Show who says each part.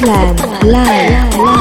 Speaker 1: Clubland Live. Live.